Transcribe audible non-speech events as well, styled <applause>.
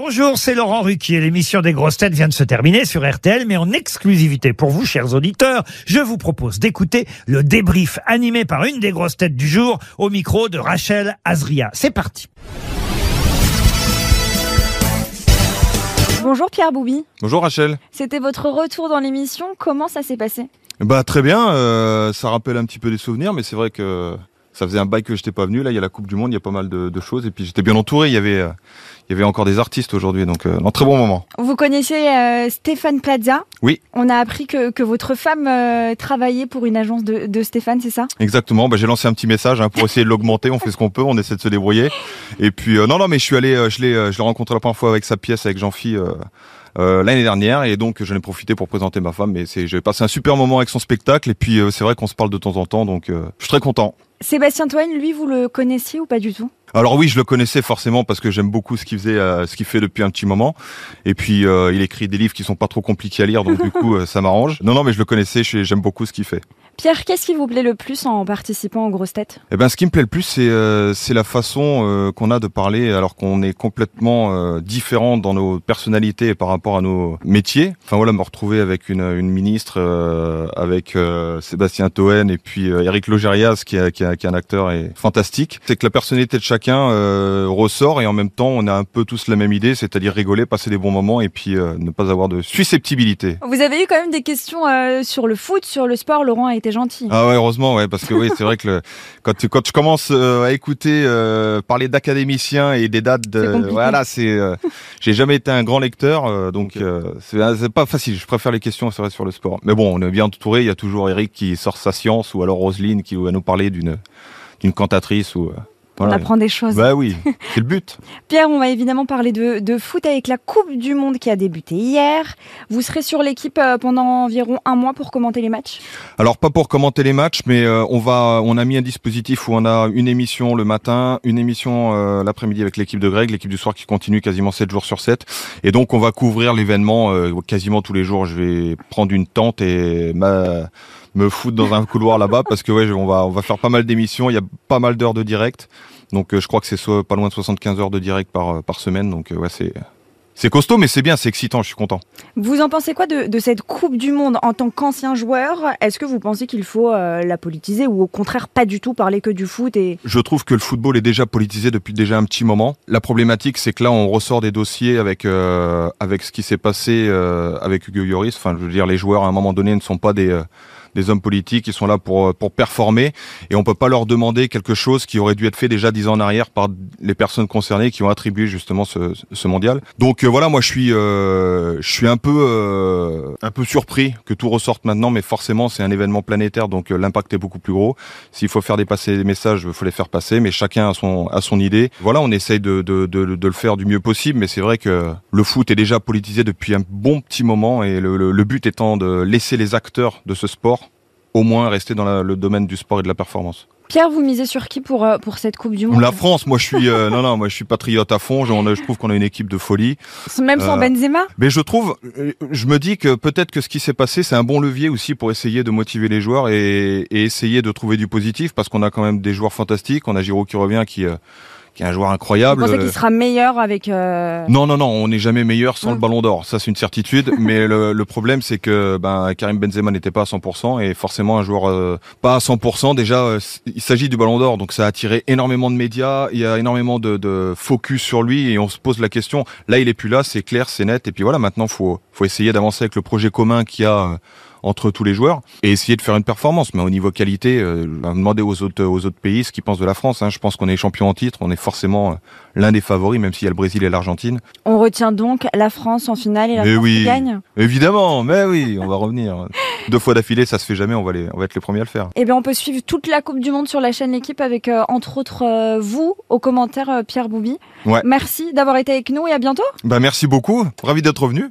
Bonjour, c'est Laurent Ruquier. L'émission des grosses têtes vient de se terminer sur RTL, mais en exclusivité pour vous, chers auditeurs, je vous propose d'écouter le débrief animé par une des grosses têtes du jour au micro de Rachel Azria. C'est parti. Bonjour Pierre Boubi. Bonjour Rachel. C'était votre retour dans l'émission. Comment ça s'est passé? Bah très bien, euh, ça rappelle un petit peu des souvenirs, mais c'est vrai que ça faisait un bail que j'étais pas venu. Là, il y a la Coupe du Monde, il y a pas mal de, de choses, et puis j'étais bien entouré. Il y avait, euh, il y avait encore des artistes aujourd'hui, donc euh, un très bon moment. Vous connaissez euh, Stéphane Plaza? Oui. On a appris que, que votre femme euh, travaillait pour une agence de, de Stéphane, c'est ça? Exactement. Bah, j'ai lancé un petit message hein, pour essayer de l'augmenter. On fait ce qu'on peut, on essaie de se débrouiller. Et puis euh, non, non, mais je suis allé, je l'ai, je l'ai rencontré la première fois avec sa pièce avec Jean-Phi. Euh, l'année dernière. Et donc j'en ai profité pour présenter ma femme. Mais j'ai passé un super moment avec son spectacle. Et puis euh, c'est vrai qu'on se parle de temps en temps. Donc euh, je suis très content. Sébastien Toen, lui, vous le connaissiez ou pas du tout? Alors oui, je le connaissais forcément parce que j'aime beaucoup ce qu'il faisait, euh, ce qu'il fait depuis un petit moment. Et puis euh, il écrit des livres qui sont pas trop compliqués à lire, donc du coup <laughs> euh, ça m'arrange. Non non, mais je le connaissais, j'aime beaucoup ce qu'il fait. Pierre, qu'est-ce qui vous plaît le plus en participant aux grosses têtes? Eh ben, ce qui me plaît le plus, c'est euh, c'est la façon euh, qu'on a de parler, alors qu'on est complètement euh, différent dans nos personnalités et par rapport à nos métiers. Enfin voilà, me retrouver avec une, une ministre, avec Sébastien Toen et puis Eric Logérias, qui est un acteur et fantastique. C'est que la personnalité de chacun euh, ressort et en même temps, on a un peu tous la même idée, c'est-à-dire rigoler, passer des bons moments et puis euh, ne pas avoir de susceptibilité. Vous avez eu quand même des questions euh, sur le foot, sur le sport. Laurent a été gentil. Ah ouais, heureusement, ouais, parce que oui, c'est vrai que le- <laughs> quand tu, quand je commence euh, à écouter euh, parler d'académiciens et des dates, de, voilà, c'est, euh, j'ai jamais été un grand lecteur, euh, donc euh, c'est c'est pas facile. Je préfère les questions, c'est vrai, sur le sport. Mais bon, on est bien entouré. Il y a toujours Eric qui sort sa science, ou alors Roselyne qui va nous parler d'une d'une cantatrice ou. On apprend des choses. Bah oui, c'est le but. <laughs> Pierre, on va évidemment parler de, de foot avec la Coupe du Monde qui a débuté hier. Vous serez sur l'équipe euh, pendant environ un mois pour commenter les matchs? Alors pas pour commenter les matchs, mais euh, on va, on a mis un dispositif où on a une émission le matin, une émission euh, l'après-midi avec l'équipe de Greg, l'équipe du soir qui continue quasiment 7 jours sur 7. Et donc on va couvrir l'événement euh, quasiment tous les jours. Je vais prendre une tente et ma- me foutre dans un couloir là-bas parce que ouais, on va, on va faire pas mal d'émissions. Il y a pas mal d'heures de direct. Donc euh, je crois que c'est pas loin de 75 heures de direct par euh, par semaine. Donc euh, ouais, c'est c'est costaud, mais c'est bien, c'est excitant. Je suis content. Vous en pensez quoi de, de cette Coupe du Monde en tant qu'ancien joueur? Est-ce que vous pensez qu'il faut euh, la politiser ou au contraire pas du tout parler que du foot et Je trouve que le football est déjà politisé depuis déjà un petit moment. La problématique, c'est que là, on ressort des dossiers avec euh, avec ce qui s'est passé euh, avec Hugo Lloris. Enfin, je veux dire, les joueurs à un moment donné ne sont pas des des hommes politiques, ils sont là pour pour performer et on peut pas leur demander quelque chose qui aurait dû être fait déjà dix ans en arrière par les personnes concernées qui ont attribué justement ce, ce mondial. Donc euh, voilà, moi je suis euh, je suis un peu euh, un peu surpris que tout ressorte maintenant, mais forcément c'est un événement planétaire, donc euh, l'impact est beaucoup plus gros. S'il faut faire dépasser des messages, il faut les faire passer, mais chacun a son, a son idée. Voilà, on essaye de, de, de, de le faire du mieux possible, mais c'est vrai que le foot est déjà politisé depuis un bon petit moment, et le, le but étant de laisser les acteurs de ce sport au moins rester dans la- le domaine du sport et de la performance. Pierre, vous misez sur qui pour, euh, pour cette Coupe du Monde? La France, moi je suis euh, non non, moi je suis patriote à fond. Je, trouve qu'on a une équipe de folie. Même sans Euh, Benzema? Mais je trouve, je me dis que peut-être que ce qui s'est passé, c'est un bon levier aussi pour essayer de motiver les joueurs et, et essayer de trouver du positif parce qu'on a quand même des joueurs fantastiques. On a Giroud qui revient, qui, euh, qui est un joueur Vous incroyable. pensez qu'il sera meilleur avec... euh, Non, non, non, on n'est jamais meilleur sans le ballon d'or. Ça, c'est une certitude. <laughs> mais le, le problème, c'est que ben, Karim Benzema n'était pas à 100% et forcément un joueur euh, pas à 100%. Déjà, euh, il s'agit du ballon d'or, donc ça a attiré énormément de médias. Il y a énormément de, de focus sur lui et on se pose la question. Là, il est plus là, c'est clair, c'est net. Et puis voilà, maintenant, faut faut essayer d'avancer avec le projet commun qu'il y a. entre tous les joueurs et essayer de faire une performance. Mais au niveau qualité, euh, demander aux autres, aux autres pays ce qu'ils pensent de la France. hein. Je pense qu'on est champion en titre, on est forcément euh, l'un des favoris, même s'il y a le Brésil et l'Argentine. On retient donc la France en finale et la Mais France oui. qui gagne Évidemment, mais oui, on va revenir. <laughs> Deux fois d'affilée, ça se fait jamais, on va, les, on va être les premiers à le faire. Eh bien, on peut suivre toute la Coupe du Monde sur la chaîne L'équipe avec, euh, entre autres, euh, vous, aux commentaires, Pierre Boubi. Ouais. Merci d'avoir été avec nous et à bientôt. Bah merci beaucoup, ravi d'être revenu.